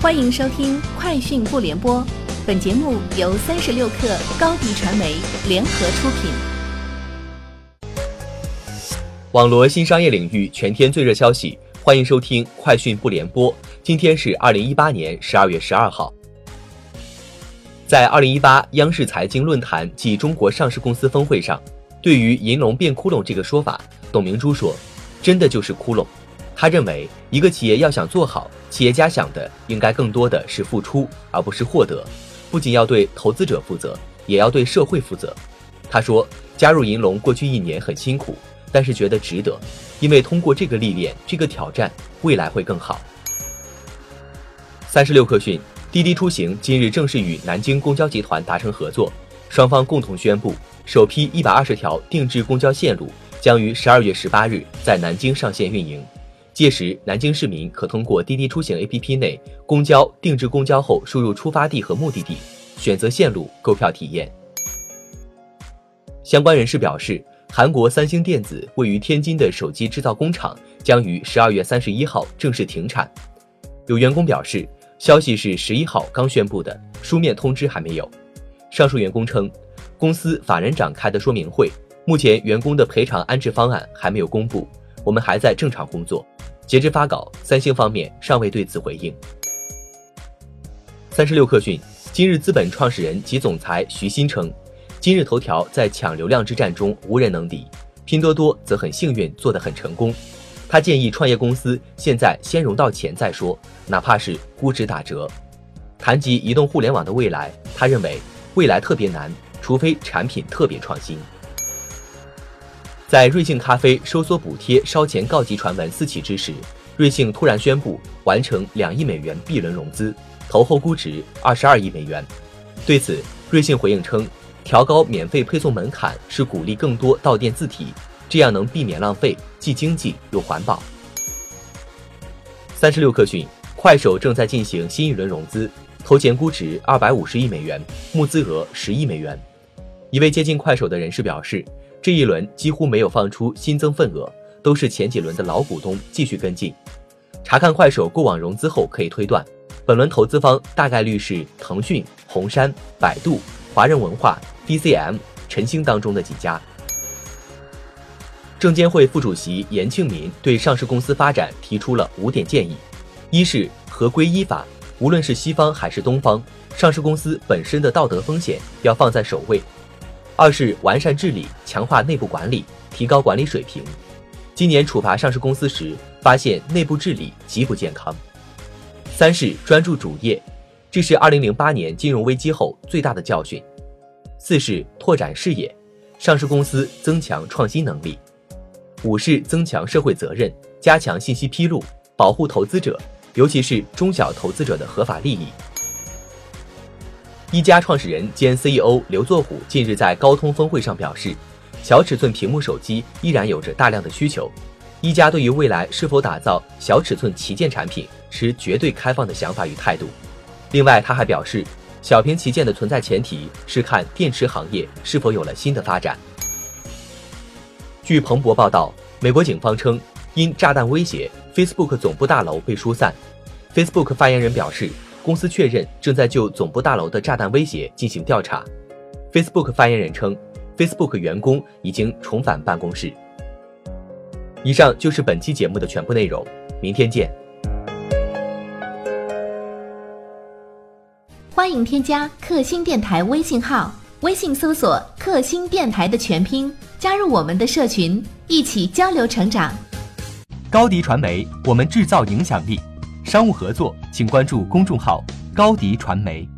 欢迎收听《快讯不联播》，本节目由三十六克高低传媒联合出品。网罗新商业领域全天最热消息，欢迎收听《快讯不联播》。今天是二零一八年十二月十二号。在二零一八央视财经论坛暨中国上市公司峰会上，对于“银龙变窟窿”这个说法，董明珠说：“真的就是窟窿。”他认为，一个企业要想做好。企业家想的应该更多的是付出，而不是获得。不仅要对投资者负责，也要对社会负责。他说：“加入银龙过去一年很辛苦，但是觉得值得，因为通过这个历练、这个挑战，未来会更好。”三十六氪讯，滴滴出行今日正式与南京公交集团达成合作，双方共同宣布，首批一百二十条定制公交线路将于十二月十八日在南京上线运营。届时，南京市民可通过滴滴出行 APP 内公交定制公交后，输入出发地和目的地，选择线路购票体验。相关人士表示，韩国三星电子位于天津的手机制造工厂将于十二月三十一号正式停产。有员工表示，消息是十一号刚宣布的，书面通知还没有。上述员工称，公司法人展开的说明会，目前员工的赔偿安置方案还没有公布，我们还在正常工作。截至发稿，三星方面尚未对此回应。三十六氪讯，今日资本创始人及总裁徐新称，今日头条在抢流量之战中无人能敌，拼多多则很幸运做得很成功。他建议创业公司现在先融到钱再说，哪怕是估值打折。谈及移动互联网的未来，他认为未来特别难，除非产品特别创新。在瑞幸咖啡收缩补贴烧钱告急传闻四起之时，瑞幸突然宣布完成两亿美元 B 轮融资，投后估值二十二亿美元。对此，瑞幸回应称，调高免费配送门槛是鼓励更多到店自提，这样能避免浪费，既经济又环保。三十六氪讯，快手正在进行新一轮融资，投前估值二百五十亿美元，募资额十亿美元。一位接近快手的人士表示。这一轮几乎没有放出新增份额，都是前几轮的老股东继续跟进。查看快手过往融资后可以推断，本轮投资方大概率是腾讯、红杉、百度、华人文化、DCM、晨星当中的几家。证监会副主席严庆民对上市公司发展提出了五点建议：一是合规依法，无论是西方还是东方，上市公司本身的道德风险要放在首位。二是完善治理，强化内部管理，提高管理水平。今年处罚上市公司时，发现内部治理极不健康。三是专注主业，这是二零零八年金融危机后最大的教训。四是拓展视野，上市公司增强创新能力。五是增强社会责任，加强信息披露，保护投资者，尤其是中小投资者的合法利益。一加创始人兼 CEO 刘作虎近日在高通峰会上表示，小尺寸屏幕手机依然有着大量的需求。一加对于未来是否打造小尺寸旗舰产品持绝对开放的想法与态度。另外，他还表示，小屏旗舰的存在前提是看电池行业是否有了新的发展。据彭博报道，美国警方称，因炸弹威胁，Facebook 总部大楼被疏散。Facebook 发言人表示。公司确认正在就总部大楼的炸弹威胁进行调查。Facebook 发言人称，Facebook 员工已经重返办公室。以上就是本期节目的全部内容，明天见。欢迎添加克星电台微信号，微信搜索“克星电台”的全拼，加入我们的社群，一起交流成长。高迪传媒，我们制造影响力。商务合作，请关注公众号“高迪传媒”。